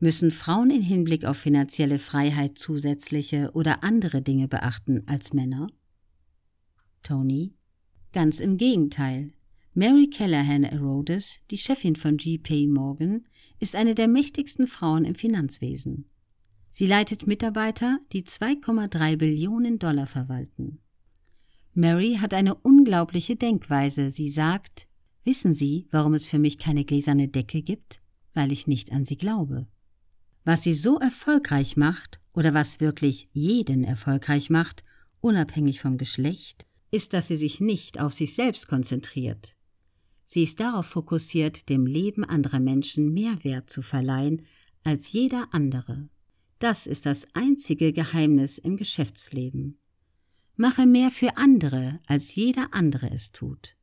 Müssen Frauen in Hinblick auf finanzielle Freiheit zusätzliche oder andere Dinge beachten als Männer? Tony Ganz im Gegenteil. Mary Callahan Erodes, die Chefin von GP Morgan, ist eine der mächtigsten Frauen im Finanzwesen. Sie leitet Mitarbeiter, die 2,3 Billionen Dollar verwalten. Mary hat eine unglaubliche Denkweise. Sie sagt, wissen Sie, warum es für mich keine gläserne Decke gibt? Weil ich nicht an sie glaube. Was sie so erfolgreich macht oder was wirklich jeden erfolgreich macht, unabhängig vom Geschlecht, ist, dass sie sich nicht auf sich selbst konzentriert. Sie ist darauf fokussiert, dem Leben anderer Menschen mehr Wert zu verleihen als jeder andere. Das ist das einzige Geheimnis im Geschäftsleben. Mache mehr für andere, als jeder andere es tut.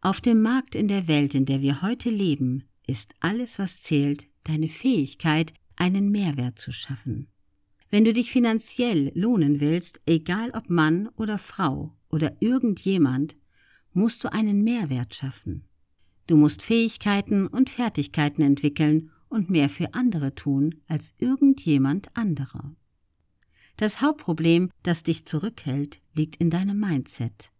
Auf dem Markt in der Welt, in der wir heute leben, ist alles, was zählt, deine Fähigkeit, einen Mehrwert zu schaffen. Wenn du dich finanziell lohnen willst, egal ob Mann oder Frau oder irgendjemand, musst du einen Mehrwert schaffen. Du musst Fähigkeiten und Fertigkeiten entwickeln und mehr für andere tun als irgendjemand anderer. Das Hauptproblem, das dich zurückhält, liegt in deinem Mindset.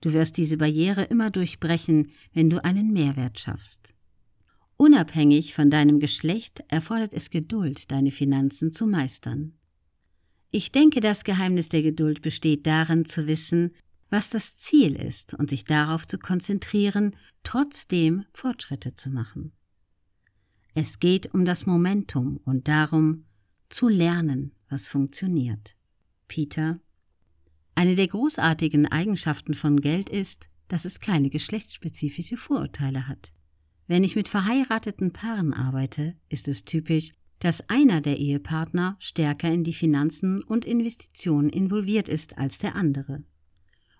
Du wirst diese Barriere immer durchbrechen, wenn du einen Mehrwert schaffst. Unabhängig von deinem Geschlecht erfordert es Geduld, deine Finanzen zu meistern. Ich denke, das Geheimnis der Geduld besteht darin zu wissen, was das Ziel ist und sich darauf zu konzentrieren, trotzdem Fortschritte zu machen. Es geht um das Momentum und darum, zu lernen, was funktioniert. Peter Eine der großartigen Eigenschaften von Geld ist, dass es keine geschlechtsspezifische Vorurteile hat. Wenn ich mit verheirateten Paaren arbeite, ist es typisch, dass einer der Ehepartner stärker in die Finanzen und Investitionen involviert ist als der andere.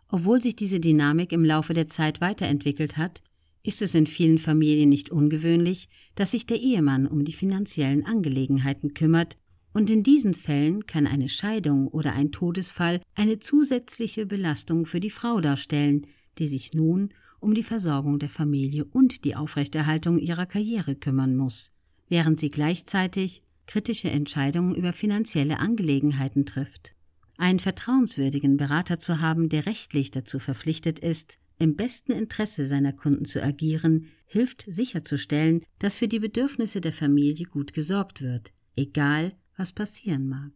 Obwohl sich diese Dynamik im Laufe der Zeit weiterentwickelt hat, ist es in vielen Familien nicht ungewöhnlich, dass sich der Ehemann um die finanziellen Angelegenheiten kümmert und in diesen Fällen kann eine Scheidung oder ein Todesfall eine zusätzliche Belastung für die Frau darstellen, die sich nun um die Versorgung der Familie und die Aufrechterhaltung ihrer Karriere kümmern muss, während sie gleichzeitig kritische Entscheidungen über finanzielle Angelegenheiten trifft. Einen vertrauenswürdigen Berater zu haben, der rechtlich dazu verpflichtet ist, im besten Interesse seiner Kunden zu agieren, hilft sicherzustellen, dass für die Bedürfnisse der Familie gut gesorgt wird, egal was passieren mag.